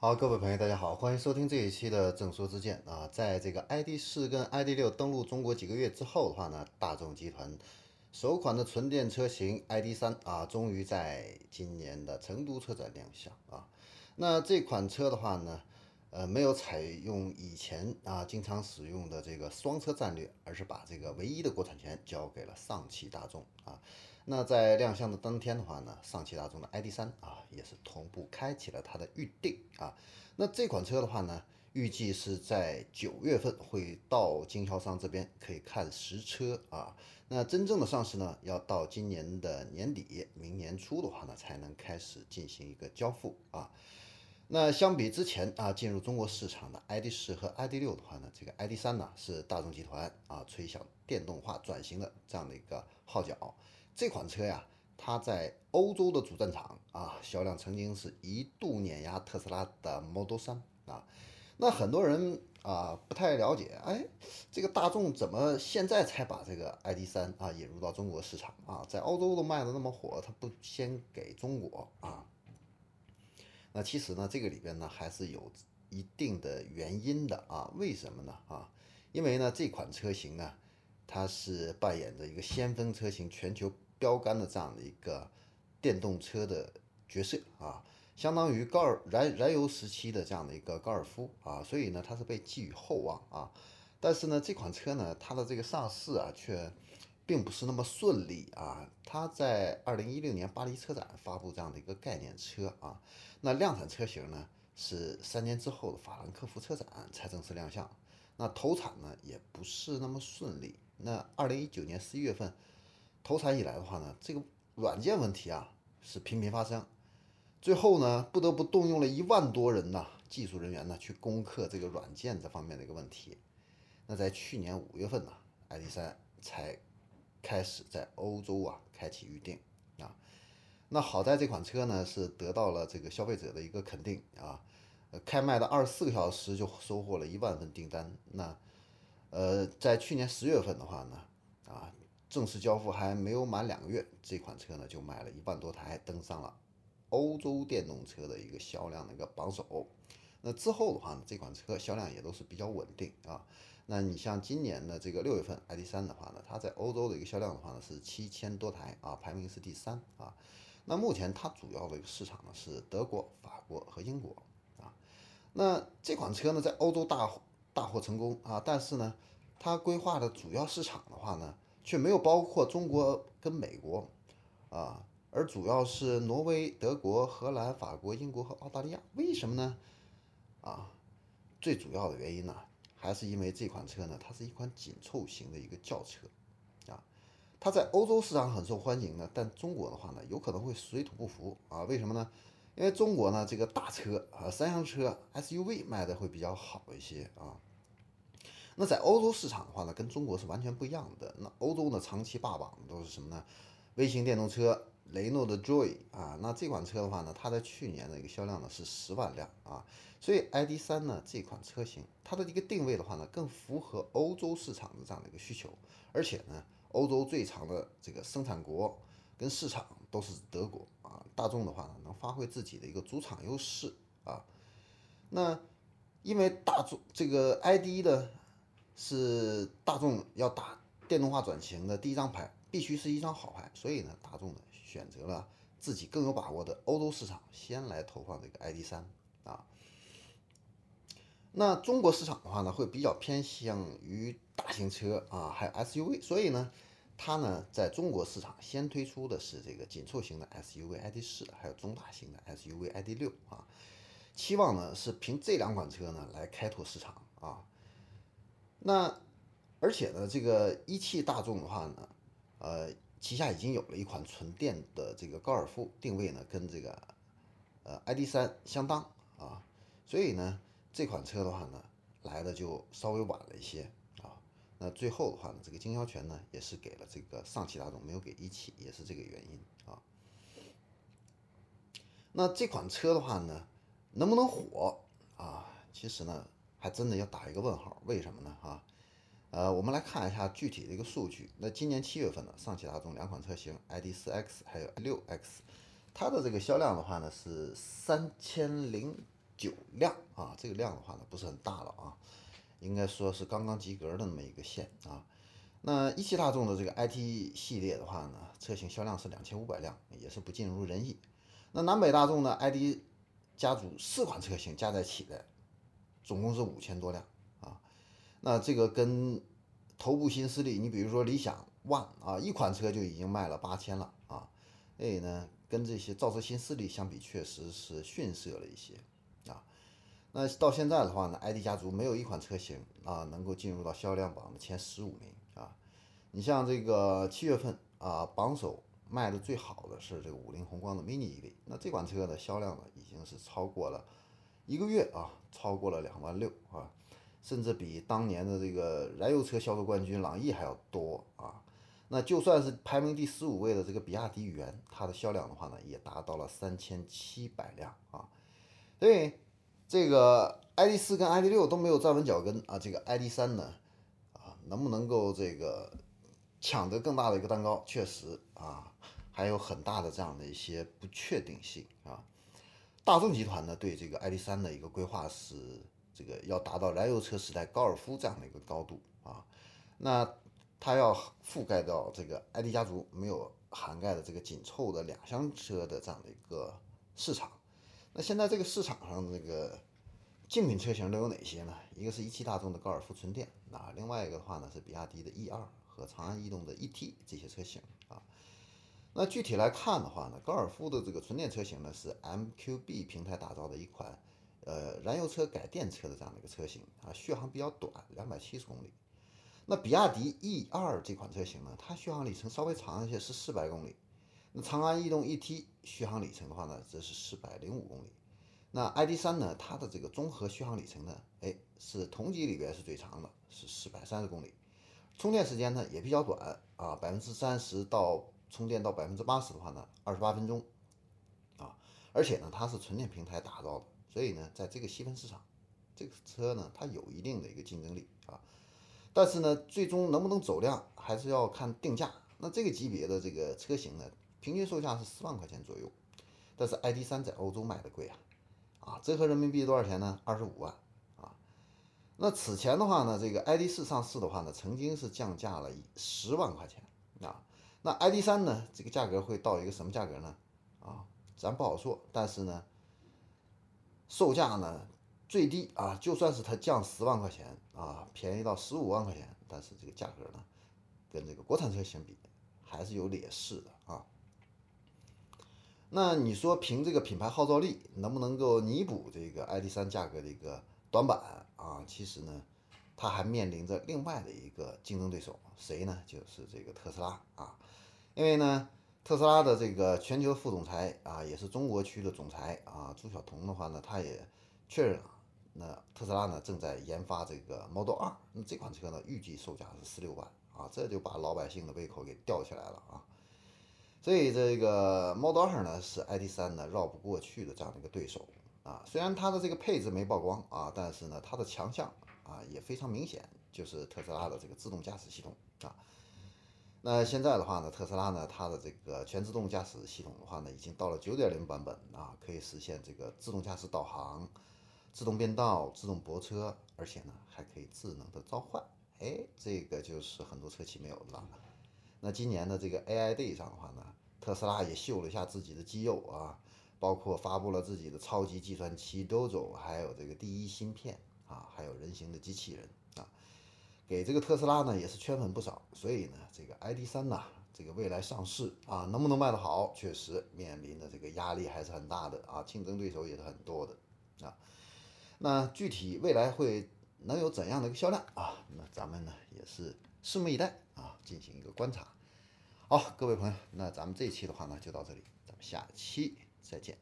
好，各位朋友，大家好，欢迎收听这一期的正说之见啊。在这个 ID 四跟 ID 六登陆中国几个月之后的话呢，大众集团首款的纯电车型 ID 三啊，终于在今年的成都车展亮相啊。那这款车的话呢，呃，没有采用以前啊经常使用的这个双车战略，而是把这个唯一的国产权交给了上汽大众啊。那在亮相的当天的话呢，上汽大众的 ID 三啊也是同步开启了它的预定啊。那这款车的话呢，预计是在九月份会到经销商这边可以看实车啊。那真正的上市呢，要到今年的年底、明年初的话呢，才能开始进行一个交付啊。那相比之前啊进入中国市场的 ID 四和 ID 六的话呢，这个 ID 三呢是大众集团啊吹响电动化转型的这样的一个号角。这款车呀，它在欧洲的主战场啊，销量曾经是一度碾压特斯拉的 Model 3啊。那很多人啊不太了解，哎，这个大众怎么现在才把这个 ID.3 啊引入到中国市场啊？在欧洲都卖的那么火，它不先给中国啊？那其实呢，这个里边呢还是有一定的原因的啊。为什么呢？啊，因为呢这款车型呢，它是扮演着一个先锋车型全球。标杆的这样的一个电动车的角色啊，相当于高尔燃燃油时期的这样的一个高尔夫啊，所以呢，它是被寄予厚望啊。但是呢，这款车呢，它的这个上市啊，却并不是那么顺利啊。它在二零一六年巴黎车展发布这样的一个概念车啊，那量产车型呢，是三年之后的法兰克福车展才正式亮相。那投产呢，也不是那么顺利。那二零一九年十一月份。投产以来的话呢，这个软件问题啊是频频发生，最后呢不得不动用了一万多人呐技术人员呢去攻克这个软件这方面的一个问题。那在去年五月份呢，i d 三才开始在欧洲啊开启预定啊。那好在这款车呢是得到了这个消费者的一个肯定啊，开卖的二十四个小时就收获了一万份订单。那呃在去年十月份的话呢啊。正式交付还没有满两个月，这款车呢就卖了一万多台，登上了欧洲电动车的一个销量的一个榜首。那之后的话呢，这款车销量也都是比较稳定啊。那你像今年的这个六月份，ID.3 的话呢，它在欧洲的一个销量的话呢是七千多台啊，排名是第三啊。那目前它主要的一个市场呢是德国、法国和英国啊。那这款车呢在欧洲大大获成功啊，但是呢，它规划的主要市场的话呢。却没有包括中国跟美国，啊，而主要是挪威、德国、荷兰、法国、英国和澳大利亚。为什么呢？啊，最主要的原因呢，还是因为这款车呢，它是一款紧凑型的一个轿车，啊，它在欧洲市场很受欢迎的，但中国的话呢，有可能会水土不服啊。为什么呢？因为中国呢，这个大车啊，三厢车 SUV 卖的会比较好一些啊。那在欧洲市场的话呢，跟中国是完全不一样的。那欧洲呢，长期霸榜的都是什么呢？微型电动车，雷诺的 Joy 啊。那这款车的话呢，它在去年的一个销量呢是十万辆啊。所以 ID.3 呢这款车型，它的一个定位的话呢，更符合欧洲市场的这样的一个需求。而且呢，欧洲最长的这个生产国跟市场都是德国啊。大众的话呢，能发挥自己的一个主场优势啊。那因为大众这个 ID 的。是大众要打电动化转型的第一张牌，必须是一张好牌。所以呢，大众呢选择了自己更有把握的欧洲市场，先来投放这个 ID.3 啊。那中国市场的话呢，会比较偏向于大型车啊，还有 SUV。所以呢，它呢在中国市场先推出的是这个紧凑型的 SUV ID.4，还有中大型的 SUV ID.6 啊。期望呢是凭这两款车呢来开拓市场啊。那，而且呢，这个一汽大众的话呢，呃，旗下已经有了一款纯电的这个高尔夫，定位呢跟这个呃 ID.3 相当啊，所以呢，这款车的话呢，来的就稍微晚了一些啊。那最后的话呢，这个经销权呢也是给了这个上汽大众，没有给一汽，也是这个原因啊。那这款车的话呢，能不能火啊？其实呢。还真的要打一个问号，为什么呢？哈，呃，我们来看一下具体的一个数据。那今年七月份呢，上汽大众两款车型 ID.4X 还有 6X，它的这个销量的话呢是三千零九辆啊，这个量的话呢不是很大了啊，应该说是刚刚及格的那么一个线啊。那一汽大众的这个 iT 系列的话呢，车型销量是两千五百辆，也是不尽如人意。那南北大众呢，iD 家族四款车型加在一起的，总共是五千多辆啊。那这个跟头部新势力，你比如说理想 ONE 啊，一款车就已经卖了八千了啊。所以呢，跟这些造车新势力相比，确实是逊色了一些。那到现在的话呢，iD 家族没有一款车型啊能够进入到销量榜的前十五名啊。你像这个七月份啊，榜首。卖的最好的是这个五菱宏光的 mini EV，那这款车的销量呢，已经是超过了一个月啊，超过了两万六啊，甚至比当年的这个燃油车销售冠军朗逸还要多啊。那就算是排名第十五位的这个比亚迪元，它的销量的话呢，也达到了三千七百辆啊。所以这个 ID 四跟 ID 六都没有站稳脚跟啊，这个 ID 三呢，啊，能不能够这个抢得更大的一个蛋糕，确实啊。还有很大的这样的一些不确定性啊。大众集团呢对这个 ID.3 的一个规划是这个要达到燃油车时代高尔夫这样的一个高度啊。那它要覆盖到这个 ID 家族没有涵盖的这个紧凑的两厢车的这样的一个市场。那现在这个市场上的这个竞品车型都有哪些呢？一个是一汽大众的高尔夫纯电啊，另外一个的话呢是比亚迪的 E2 和长安逸动的 E-T 这些车型啊。那具体来看的话呢，高尔夫的这个纯电车型呢是 MQB 平台打造的一款，呃，燃油车改电车的这样的一个车型啊，续航比较短，两百七十公里。那比亚迪 E2 这款车型呢，它续航里程稍微长一些，是四百公里。长安逸动 E-T 续航里程的话呢，则是四百零五公里。那 ID.3 呢，它的这个综合续航里程呢，哎，是同级里边是最长的，是四百三十公里。充电时间呢也比较短啊，百分之三十到。充电到百分之八十的话呢，二十八分钟，啊，而且呢，它是纯电平台打造的，所以呢，在这个细分市场，这个车呢，它有一定的一个竞争力啊。但是呢，最终能不能走量，还是要看定价。那这个级别的这个车型呢，平均售价是四万块钱左右，但是 ID.3 在欧洲卖的贵啊，啊，折合人民币多少钱呢？二十五万啊。那此前的话呢，这个 ID.4 上市的话呢，曾经是降价了十万块钱啊。那 ID 三呢？这个价格会到一个什么价格呢？啊，咱不好说。但是呢，售价呢最低啊，就算是它降十万块钱啊，便宜到十五万块钱，但是这个价格呢，跟这个国产车相比，还是有劣势的啊。那你说凭这个品牌号召力，能不能够弥补这个 ID 三价格的一个短板啊？其实呢，它还面临着另外的一个竞争对手，谁呢？就是这个特斯拉啊。因为呢，特斯拉的这个全球副总裁啊，也是中国区的总裁啊，朱晓彤的话呢，他也确认啊，那特斯拉呢正在研发这个 Model 2，那这款车呢预计售价是十六万啊，这就把老百姓的胃口给吊起来了啊。所以这个 Model 2呢是 ID.3 呢绕不过去的这样的一个对手啊。虽然它的这个配置没曝光啊，但是呢它的强项啊也非常明显，就是特斯拉的这个自动驾驶系统啊。那现在的话呢，特斯拉呢，它的这个全自动驾驶系统的话呢，已经到了九点零版本啊，可以实现这个自动驾驶导航、自动变道、自动泊车，而且呢，还可以智能的召唤。哎，这个就是很多车企没有的了。那今年的这个 AI Day 上的话呢，特斯拉也秀了一下自己的肌肉啊，包括发布了自己的超级计算器 Dojo，还有这个第一芯片啊，还有人形的机器人啊。给这个特斯拉呢也是圈粉不少，所以呢，这个 ID 三呢，这个未来上市啊，能不能卖得好，确实面临的这个压力还是很大的啊，竞争对手也是很多的啊。那具体未来会能有怎样的一个销量啊？那咱们呢也是拭目以待啊，进行一个观察。好，各位朋友，那咱们这一期的话呢就到这里，咱们下期再见。